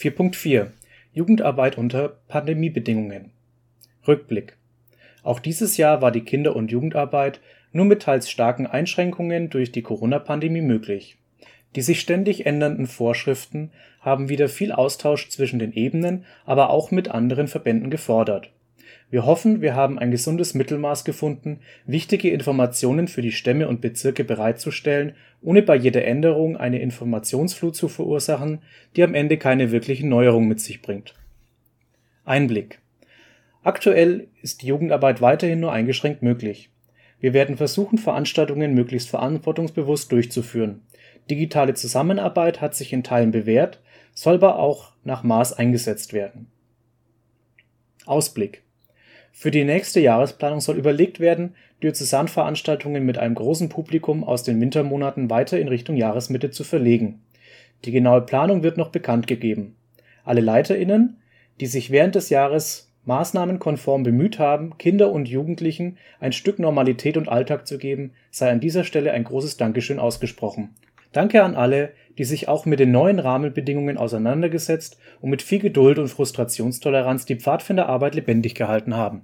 4.4 Jugendarbeit unter Pandemiebedingungen Rückblick Auch dieses Jahr war die Kinder - und Jugendarbeit nur mit teils starken Einschränkungen durch die Corona-Pandemie möglich. Die sich ständig ändernden Vorschriften haben wieder viel Austausch zwischen den Ebenen, aber auch mit anderen Verbänden gefordert. Wir hoffen, wir haben ein gesundes Mittelmaß gefunden, wichtige Informationen für die Stämme und Bezirke bereitzustellen, ohne bei jeder Änderung eine Informationsflut zu verursachen, die am Ende keine wirkliche Neuerung mit sich bringt. Einblick Aktuell ist Jugendarbeit weiterhin nur eingeschränkt möglich. Wir werden versuchen, Veranstaltungen möglichst verantwortungsbewusst durchzuführen. Digitale Zusammenarbeit hat sich in Teilen bewährt, soll aber auch nach Maß eingesetzt werden. Ausblick Für die nächste Jahresplanung soll überlegt werden, Diözesanveranstaltungen mit einem großen Publikum aus den Wintermonaten weiter in Richtung Jahresmitte zu verlegen. Die genaue Planung wird noch bekanntgegeben. Alle LeiterInnen, die sich während des Jahres maßnahmenkonform bemüht haben, Kinder und Jugendlichen ein Stück Normalität und Alltag zu geben, sei an dieser Stelle ein großes Dankeschön ausgesprochen. Danke an alle, die sich auch mit den neuen Rahmenbedingungen auseinandergesetzt und mit viel Geduld und Frustrationstoleranz die Pfadfinderarbeit lebendig gehalten haben